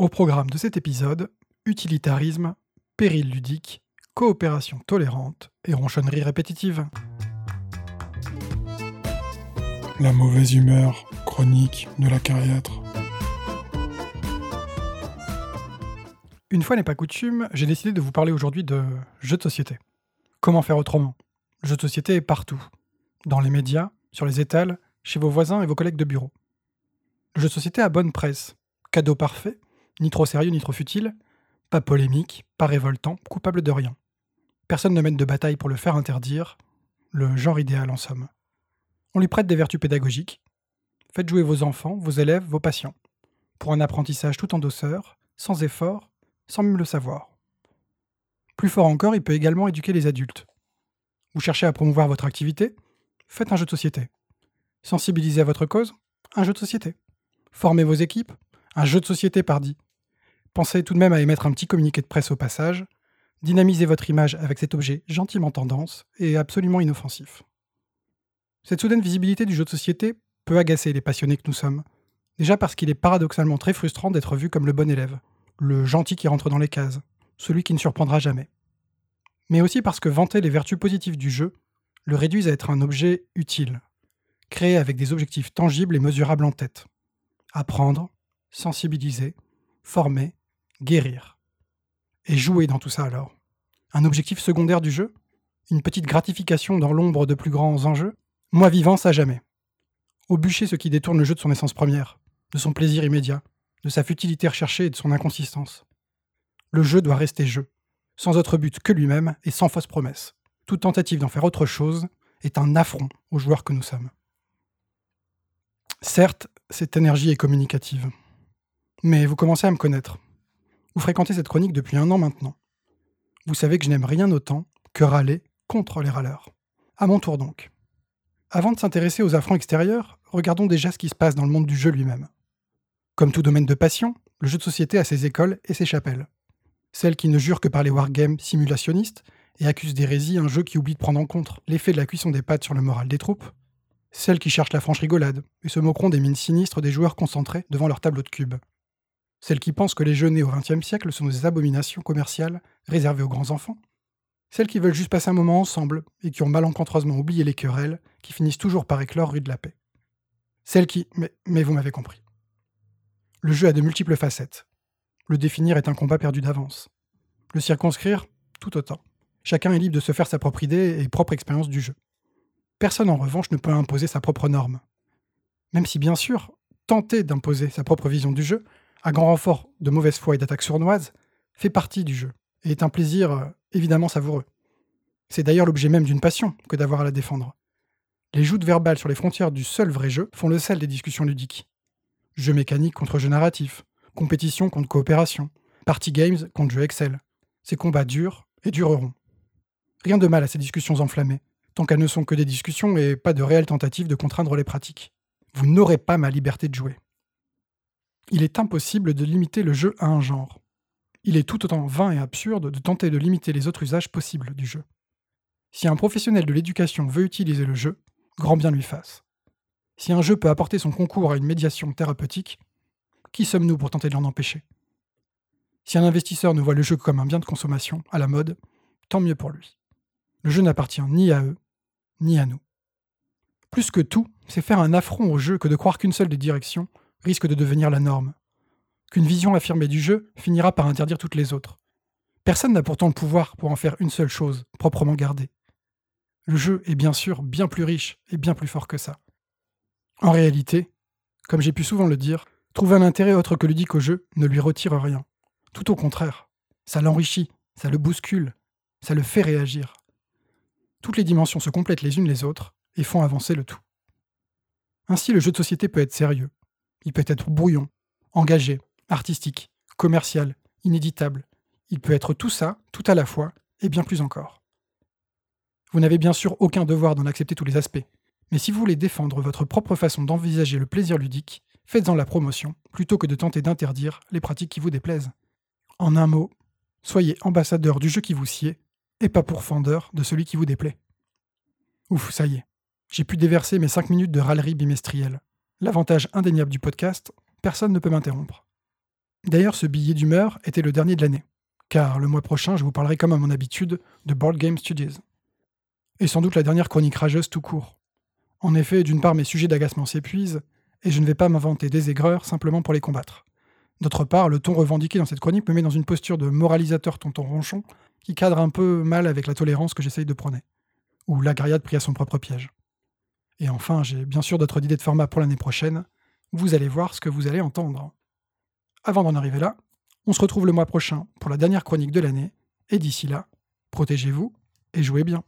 Au programme de cet épisode, utilitarisme, péril ludique, coopération tolérante et ronchonnerie répétitive. La mauvaise humeur chronique de la cariatre. Une fois n'est pas coutume, j'ai décidé de vous parler aujourd'hui de jeux de société. Comment faire autrement? Le jeu de société est partout. Dans les médias, sur les étals, chez vos voisins et vos collègues de bureau. Le jeu de société a bonne presse. Cadeau parfait, ni trop sérieux ni trop futile, pas polémique, pas révoltant, coupable de rien. Personne ne mène de bataille pour le faire interdire, le genre idéal en somme. On lui prête des vertus pédagogiques. Faites jouer vos enfants, vos élèves, vos patients, pour un apprentissage tout en douceur, sans effort, sans même le savoir. Plus fort encore, il peut également éduquer les adultes. Vous cherchez à promouvoir votre activité? Faites un jeu de société. Sensibilisez à votre cause? Un jeu de société. Formez vos équipes? Un jeu de société, pardi. Pensez tout de même à émettre un petit communiqué de presse au passage. Dynamisez votre image avec cet objet gentiment tendance et absolument inoffensif. Cette soudaine visibilité du jeu de société peut agacer les passionnés que nous sommes. Déjà parce qu'il est paradoxalement très frustrant d'être vu comme le bon élève, le gentil qui rentre dans les cases, celui qui ne surprendra jamais. Mais aussi parce que vanter les vertus positives du jeu le réduisent à être un objet utile, créé avec des objectifs tangibles et mesurables en tête. Apprendre, sensibiliser, former, guérir. Et jouer dans tout ça alors Un objectif secondaire du jeu? Une petite gratification dans l'ombre de plus grands enjeux? Moi vivant, ça jamais. Au bûcher ce qui détourne le jeu de son essence première, de son plaisir immédiat, de sa futilité recherchée et de son inconsistance. Le jeu doit rester jeu, sans autre but que lui-même et sans fausse promesse. Toute tentative d'en faire autre chose est un affront aux joueurs que nous sommes. Certes, cette énergie est communicative. Mais vous commencez à me connaître. Vous fréquentez cette chronique depuis un an maintenant. Vous savez que je n'aime rien autant que râler contre les râleurs. À mon tour donc. Avant de s'intéresser aux affronts extérieurs, regardons déjà ce qui se passe dans le monde du jeu lui-même. Comme tout domaine de passion, le jeu de société a ses écoles et ses chapelles. Celles qui ne jurent que par les wargames simulationnistes et accusent d'hérésie un jeu qui oublie de prendre en compte l'effet de la cuisson des pâtes sur le moral des troupes. Celles qui cherchent la franche rigolade et se moqueront des mines sinistres des joueurs concentrés devant leur tableau de cubes. Celles qui pensent que les jeux nés au XXe siècle sont des abominations commerciales réservées aux grands enfants. Celles qui veulent juste passer un moment ensemble et qui ont malencontreusement oublié les querelles qui finissent toujours par éclore rue de la paix. Celles qui... Mais, mais vous m'avez compris. Le jeu a de multiples facettes. Le définir est un combat perdu d'avance. Le circonscrire, tout autant. Chacun est libre de se faire sa propre idée et propre expérience du jeu. Personne en revanche ne peut imposer sa propre norme. Même si bien sûr, tenter d'imposer sa propre vision du jeu, à grand renfort de mauvaise foi et d'attaques sournoises, fait partie du jeu et est un plaisir euh, évidemment savoureux. C'est d'ailleurs l'objet même d'une passion que d'avoir à la défendre. Les joutes verbales sur les frontières du seul vrai jeu font le sel des discussions ludiques. Jeu mécanique contre jeu narratif, compétition contre coopération, party games contre jeu Excel. Ces combats durent et dureront. Rien de mal à ces discussions enflammées, tant qu'elles ne sont que des discussions et pas de réelles tentatives de contraindre les pratiques. Vous n'aurez pas ma liberté de jouer. Il est impossible de limiter le jeu à un genre. Il est tout autant vain et absurde de tenter de limiter les autres usages possibles du jeu. Si un professionnel de l'éducation veut utiliser le jeu, grand bien lui fasse. Si un jeu peut apporter son concours à une médiation thérapeutique, qui sommes-nous pour tenter de l'en empêcher? Si un investisseur ne voit le jeu comme un bien de consommation, à la mode, tant mieux pour lui. Le jeu n'appartient ni à eux, ni à nous. Plus que tout, c'est faire un affront au jeu que de croire qu'une seule des directions risque de devenir la norme. Qu'une vision affirmée du jeu finira par interdire toutes les autres. Personne n'a pourtant le pouvoir pour en faire une seule chose, proprement gardée. Le jeu est bien sûr bien plus riche et bien plus fort que ça. En réalité, comme j'ai pu souvent le dire, trouver un intérêt autre que ludique au jeu ne lui retire rien. Tout au contraire, ça l'enrichit, ça le bouscule, ça le fait réagir. Toutes les dimensions se complètent les unes les autres et font avancer le tout. Ainsi, le jeu de société peut être sérieux, il peut être brouillon, engagé, artistique, commercial, inéditable. Il peut être tout ça, tout à la fois, et bien plus encore. Vous n'avez bien sûr aucun devoir d'en accepter tous les aspects, mais si vous voulez défendre votre propre façon d'envisager le plaisir ludique, faites-en la promotion, plutôt que de tenter d'interdire les pratiques qui vous déplaisent. En un mot, soyez ambassadeur du jeu qui vous sied, et pas pourfendeur de celui qui vous déplaît. Ouf, ça y est. J'ai pu déverser mes 5 minutes de râlerie bimestrielle. L'avantage indéniable du podcast, personne ne peut m'interrompre. D'ailleurs, ce billet d'humeur était le dernier de l'année, car le mois prochain, je vous parlerai comme à mon habitude de Board Game Studios. Et sans doute la dernière chronique rageuse tout court. En effet, d'une part, mes sujets d'agacement s'épuisent, et je ne vais pas m'inventer des aigreurs simplement pour les combattre. D'autre part, le ton revendiqué dans cette chronique me met dans une posture de moralisateur tonton ronchon qui cadre un peu mal avec la tolérance que j'essaye de prôner. Ou l'agariade pris à son propre piège. Et enfin, j'ai bien sûr d'autres idées de format pour l'année prochaine. Vous allez voir ce que vous allez entendre. Avant d'en arriver là, on se retrouve le mois prochain pour la dernière chronique de l'année, et d'ici là, protégez-vous et jouez bien.